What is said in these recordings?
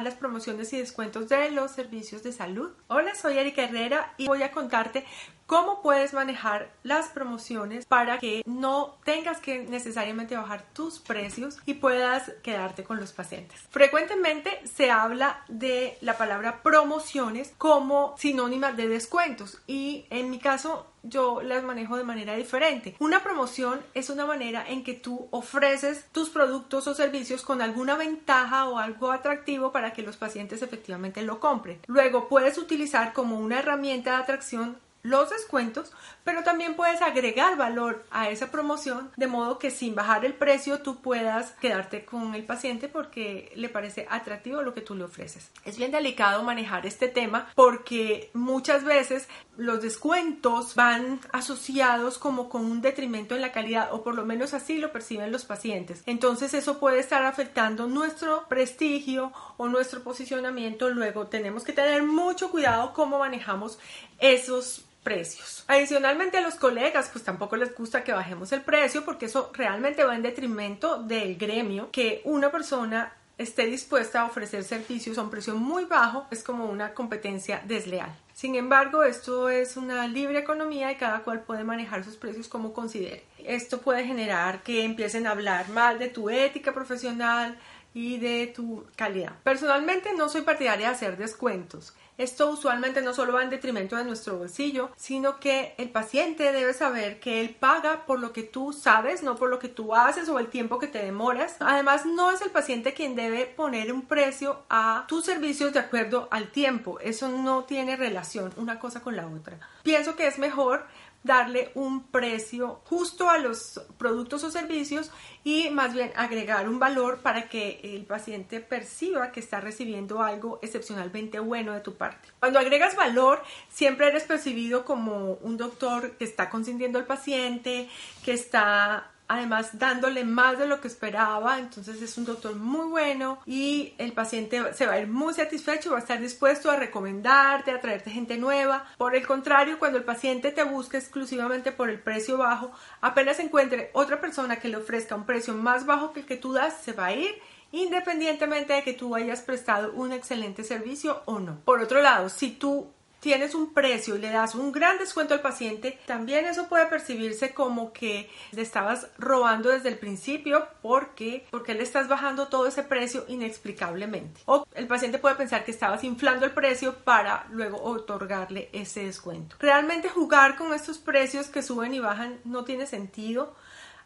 Las promociones y descuentos de los servicios de salud? Hola, soy Erika Herrera y voy a contarte cómo puedes manejar las promociones para que no tengas que necesariamente bajar tus precios y puedas quedarte con los pacientes. Frecuentemente se habla de la palabra promociones como sinónima de descuentos y en mi caso yo las manejo de manera diferente. Una promoción es una manera en que tú ofreces tus productos o servicios con alguna ventaja o algo atractivo para que los pacientes efectivamente lo compren. Luego puedes utilizar como una herramienta de atracción los descuentos, pero también puedes agregar valor a esa promoción de modo que sin bajar el precio tú puedas quedarte con el paciente porque le parece atractivo lo que tú le ofreces. Es bien delicado manejar este tema porque muchas veces los descuentos van asociados como con un detrimento en la calidad o por lo menos así lo perciben los pacientes. Entonces eso puede estar afectando nuestro prestigio o nuestro posicionamiento. Luego tenemos que tener mucho cuidado cómo manejamos esos precios. Adicionalmente a los colegas pues tampoco les gusta que bajemos el precio porque eso realmente va en detrimento del gremio que una persona esté dispuesta a ofrecer servicios a un precio muy bajo es como una competencia desleal. Sin embargo, esto es una libre economía y cada cual puede manejar sus precios como considere. Esto puede generar que empiecen a hablar mal de tu ética profesional y de tu calidad. Personalmente no soy partidaria de hacer descuentos. Esto usualmente no solo va en detrimento de nuestro bolsillo, sino que el paciente debe saber que él paga por lo que tú sabes, no por lo que tú haces o el tiempo que te demoras. Además, no es el paciente quien debe poner un precio a tus servicios de acuerdo al tiempo. Eso no tiene relación una cosa con la otra. Pienso que es mejor darle un precio justo a los productos o servicios y más bien agregar un valor para que el paciente perciba que está recibiendo algo excepcionalmente bueno de tu parte. Cuando agregas valor, siempre eres percibido como un doctor que está consintiendo al paciente, que está además dándole más de lo que esperaba, entonces es un doctor muy bueno y el paciente se va a ir muy satisfecho, va a estar dispuesto a recomendarte, a traerte gente nueva. Por el contrario, cuando el paciente te busca exclusivamente por el precio bajo, apenas encuentre otra persona que le ofrezca un precio más bajo que el que tú das, se va a ir independientemente de que tú hayas prestado un excelente servicio o no. Por otro lado, si tú tienes un precio y le das un gran descuento al paciente, también eso puede percibirse como que le estabas robando desde el principio porque porque le estás bajando todo ese precio inexplicablemente. O el paciente puede pensar que estabas inflando el precio para luego otorgarle ese descuento. Realmente jugar con estos precios que suben y bajan no tiene sentido.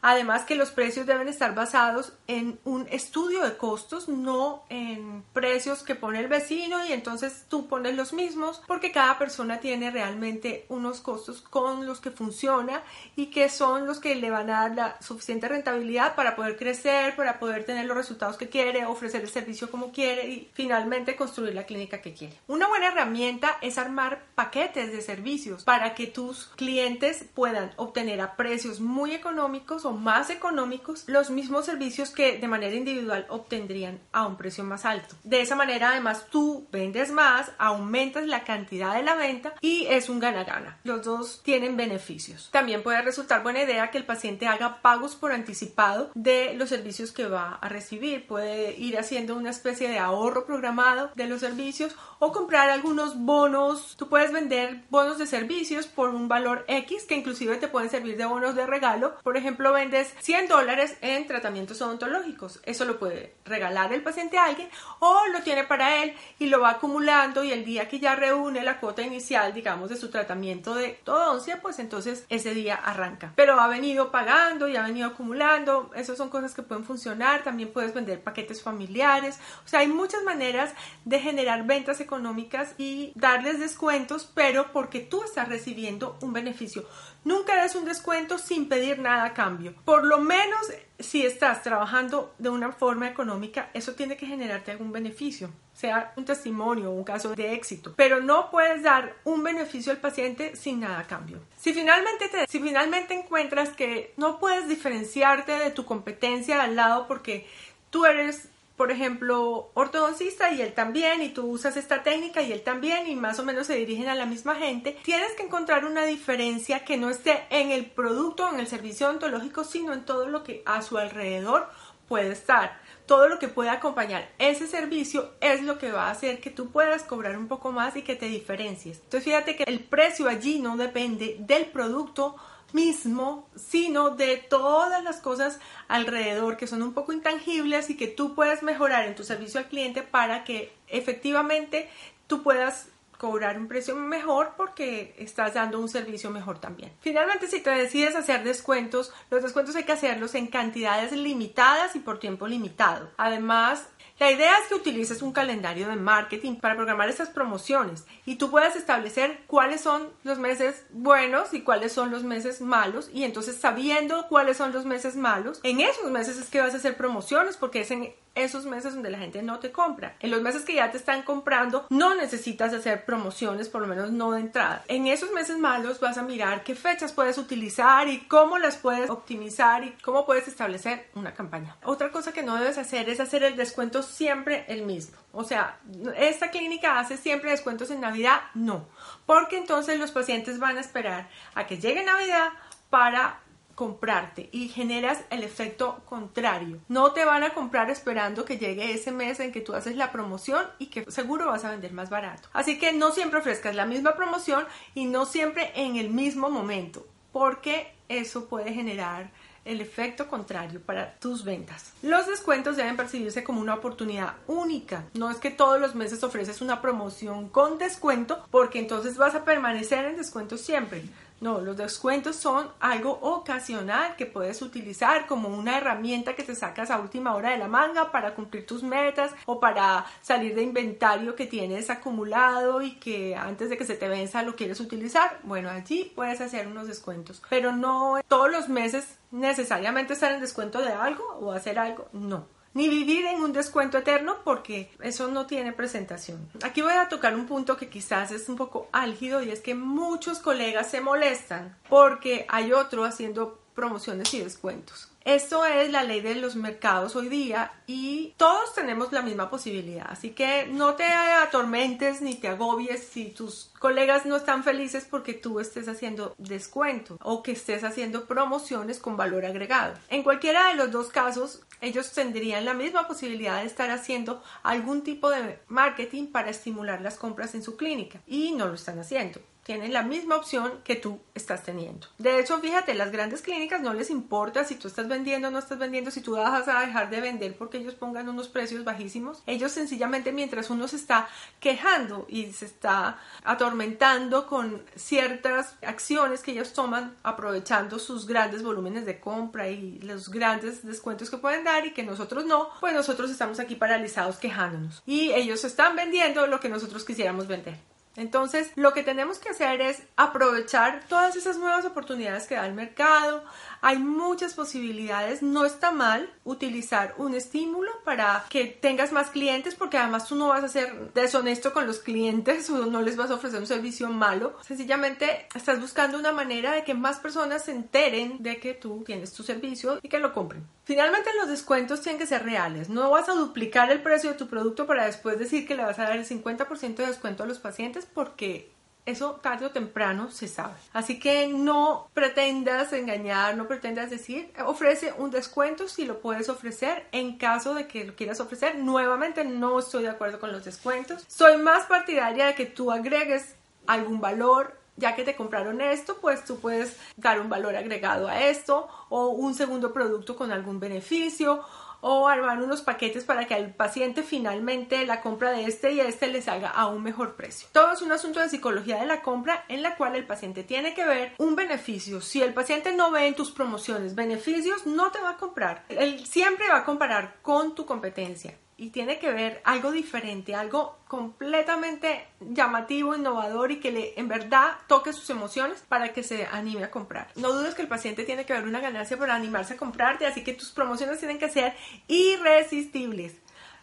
Además que los precios deben estar basados en un estudio de costos, no en precios que pone el vecino y entonces tú pones los mismos, porque cada persona tiene realmente unos costos con los que funciona y que son los que le van a dar la suficiente rentabilidad para poder crecer, para poder tener los resultados que quiere, ofrecer el servicio como quiere y finalmente construir la clínica que quiere. Una buena herramienta es armar paquetes de servicios para que tus clientes puedan obtener a precios muy económicos o más económicos los mismos servicios que de manera individual obtendrían a un precio más alto. De esa manera además tú vendes más, aumentas la cantidad de la venta y es un gana-gana. Los dos tienen beneficios. También puede resultar buena idea que el paciente haga pagos por anticipado de los servicios que va a recibir. Puede ir haciendo una especie de ahorro programado de los servicios o comprar algunos bonos. Tú puedes vender bonos de servicios por un valor X que inclusive te pueden servir de bonos de regalo. Por ejemplo, vendes 100 dólares en tratamientos odontológicos. Eso lo puede regalar el paciente a alguien o lo tiene para él y lo va acumulando y el día que ya reúne la cuota inicial, digamos, de su tratamiento de odoncia, pues entonces ese día arranca. Pero ha venido pagando y ha venido acumulando. Esas son cosas que pueden funcionar. También puedes vender paquetes familiares. O sea, hay muchas maneras de generar ventas económicas y darles descuentos, pero porque tú estás recibiendo un beneficio. Nunca des un descuento sin pedir nada a cambio. Por lo menos si estás trabajando de una forma económica, eso tiene que generarte algún beneficio, sea un testimonio o un caso de éxito. Pero no puedes dar un beneficio al paciente sin nada a cambio. Si finalmente, te, si finalmente encuentras que no puedes diferenciarte de tu competencia al lado porque tú eres por ejemplo, ortodoncista y él también, y tú usas esta técnica y él también, y más o menos se dirigen a la misma gente, tienes que encontrar una diferencia que no esté en el producto, en el servicio odontológico, sino en todo lo que a su alrededor puede estar. Todo lo que puede acompañar ese servicio es lo que va a hacer que tú puedas cobrar un poco más y que te diferencies. Entonces fíjate que el precio allí no depende del producto, mismo, sino de todas las cosas alrededor que son un poco intangibles y que tú puedes mejorar en tu servicio al cliente para que efectivamente tú puedas cobrar un precio mejor porque estás dando un servicio mejor también. Finalmente, si te decides hacer descuentos, los descuentos hay que hacerlos en cantidades limitadas y por tiempo limitado. Además, la idea es que utilices un calendario de marketing para programar estas promociones y tú puedas establecer cuáles son los meses buenos y cuáles son los meses malos y entonces sabiendo cuáles son los meses malos, en esos meses es que vas a hacer promociones porque es en esos meses donde la gente no te compra. En los meses que ya te están comprando, no necesitas hacer promociones, por lo menos no de entrada. En esos meses malos vas a mirar qué fechas puedes utilizar y cómo las puedes optimizar y cómo puedes establecer una campaña. Otra cosa que no debes hacer es hacer el descuento siempre el mismo. O sea, esta clínica hace siempre descuentos en Navidad, no, porque entonces los pacientes van a esperar a que llegue Navidad para comprarte y generas el efecto contrario. No te van a comprar esperando que llegue ese mes en que tú haces la promoción y que seguro vas a vender más barato. Así que no siempre ofrezcas la misma promoción y no siempre en el mismo momento, porque eso puede generar el efecto contrario para tus ventas. Los descuentos deben percibirse como una oportunidad única. No es que todos los meses ofreces una promoción con descuento porque entonces vas a permanecer en descuento siempre. No, los descuentos son algo ocasional que puedes utilizar como una herramienta que te sacas a última hora de la manga para cumplir tus metas o para salir de inventario que tienes acumulado y que antes de que se te venza lo quieres utilizar. Bueno, allí puedes hacer unos descuentos, pero no todos los meses necesariamente estar en descuento de algo o hacer algo, no ni vivir en un descuento eterno porque eso no tiene presentación. Aquí voy a tocar un punto que quizás es un poco álgido y es que muchos colegas se molestan porque hay otro haciendo promociones y descuentos. Esto es la ley de los mercados hoy día y todos tenemos la misma posibilidad. Así que no te atormentes ni te agobies si tus colegas no están felices porque tú estés haciendo descuento o que estés haciendo promociones con valor agregado. En cualquiera de los dos casos, ellos tendrían la misma posibilidad de estar haciendo algún tipo de marketing para estimular las compras en su clínica y no lo están haciendo tienen la misma opción que tú estás teniendo. De hecho, fíjate, las grandes clínicas no les importa si tú estás vendiendo o no estás vendiendo, si tú vas a dejar de vender porque ellos pongan unos precios bajísimos. Ellos sencillamente mientras uno se está quejando y se está atormentando con ciertas acciones que ellos toman aprovechando sus grandes volúmenes de compra y los grandes descuentos que pueden dar y que nosotros no, pues nosotros estamos aquí paralizados quejándonos. Y ellos están vendiendo lo que nosotros quisiéramos vender. Entonces, lo que tenemos que hacer es aprovechar todas esas nuevas oportunidades que da el mercado, hay muchas posibilidades. No está mal utilizar un estímulo para que tengas más clientes porque además tú no vas a ser deshonesto con los clientes o no les vas a ofrecer un servicio malo. Sencillamente estás buscando una manera de que más personas se enteren de que tú tienes tu servicio y que lo compren. Finalmente los descuentos tienen que ser reales. No vas a duplicar el precio de tu producto para después decir que le vas a dar el 50% de descuento a los pacientes porque eso tarde o temprano se sabe. Así que no pretendas engañar, no pretendas decir, ofrece un descuento si lo puedes ofrecer en caso de que lo quieras ofrecer. Nuevamente no estoy de acuerdo con los descuentos. Soy más partidaria de que tú agregues algún valor ya que te compraron esto, pues tú puedes dar un valor agregado a esto o un segundo producto con algún beneficio o armar unos paquetes para que al paciente finalmente la compra de este y este le salga a un mejor precio. Todo es un asunto de psicología de la compra en la cual el paciente tiene que ver un beneficio. Si el paciente no ve en tus promociones beneficios, no te va a comprar. Él siempre va a comparar con tu competencia y tiene que ver algo diferente, algo completamente llamativo, innovador y que le en verdad toque sus emociones para que se anime a comprar. No dudes que el paciente tiene que ver una ganancia para animarse a comprarte, así que tus promociones tienen que ser irresistibles.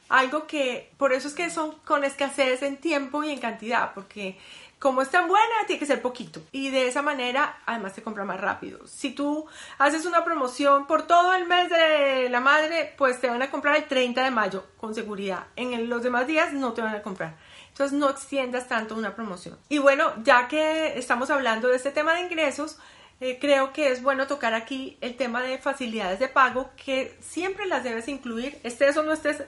Algo que por eso es que son con escasez en tiempo y en cantidad, porque como es tan buena, tiene que ser poquito. Y de esa manera, además, te compra más rápido. Si tú haces una promoción por todo el mes de la madre, pues te van a comprar el 30 de mayo, con seguridad. En los demás días no te van a comprar. Entonces, no extiendas tanto una promoción. Y bueno, ya que estamos hablando de este tema de ingresos, eh, creo que es bueno tocar aquí el tema de facilidades de pago que siempre las debes incluir, estés o no estés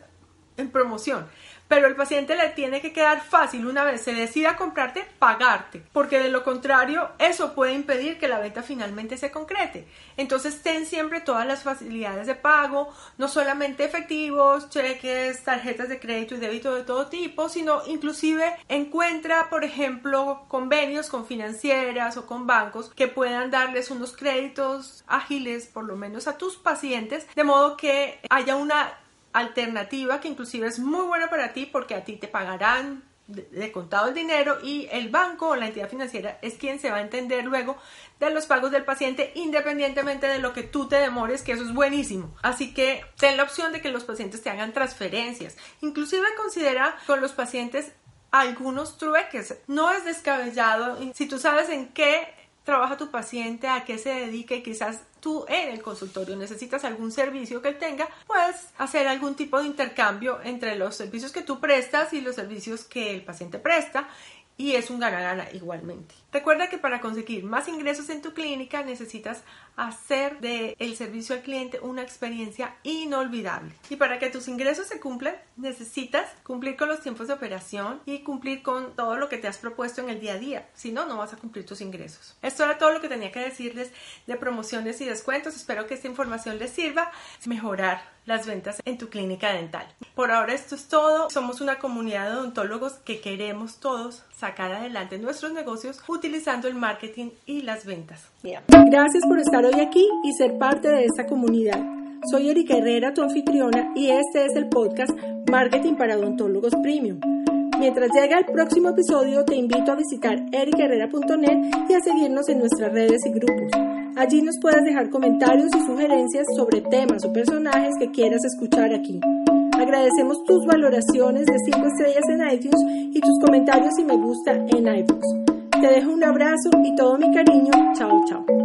en promoción pero el paciente le tiene que quedar fácil una vez se decida comprarte, pagarte, porque de lo contrario eso puede impedir que la venta finalmente se concrete. Entonces ten siempre todas las facilidades de pago, no solamente efectivos, cheques, tarjetas de crédito y débito de todo tipo, sino inclusive encuentra, por ejemplo, convenios con financieras o con bancos que puedan darles unos créditos ágiles, por lo menos a tus pacientes, de modo que haya una alternativa que inclusive es muy buena para ti porque a ti te pagarán de, contado el dinero y el banco o la entidad financiera es quien se va a entender luego de los pagos del paciente independientemente de lo que tú te demores, que eso es buenísimo. Así que ten la opción de que los pacientes te hagan transferencias. Inclusive considera con los pacientes algunos trueques. No es descabellado si tú sabes en qué trabaja tu paciente, a qué se dedica y quizás tú en el consultorio necesitas algún servicio que él tenga, puedes hacer algún tipo de intercambio entre los servicios que tú prestas y los servicios que el paciente presta y es un gana-gana igualmente. Recuerda que para conseguir más ingresos en tu clínica necesitas hacer del el servicio al cliente una experiencia inolvidable. Y para que tus ingresos se cumplan, necesitas cumplir con los tiempos de operación y cumplir con todo lo que te has propuesto en el día a día. Si no, no vas a cumplir tus ingresos. Esto era todo lo que tenía que decirles de promociones y descuentos. Espero que esta información les sirva mejorar las ventas en tu clínica dental. Por ahora esto es todo. Somos una comunidad de odontólogos que queremos todos sacar adelante nuestros negocios utilizando el marketing y las ventas. Gracias por estar hoy aquí y ser parte de esta comunidad. Soy Erika Herrera, tu anfitriona, y este es el podcast Marketing para Odontólogos Premium. Mientras llega el próximo episodio, te invito a visitar ericaherrera.net y a seguirnos en nuestras redes y grupos. Allí nos puedes dejar comentarios y sugerencias sobre temas o personajes que quieras escuchar aquí. Agradecemos tus valoraciones de 5 estrellas en iTunes y tus comentarios y me gusta en iBooks. Te dejo un abrazo y todo mi cariño. Chao, chao.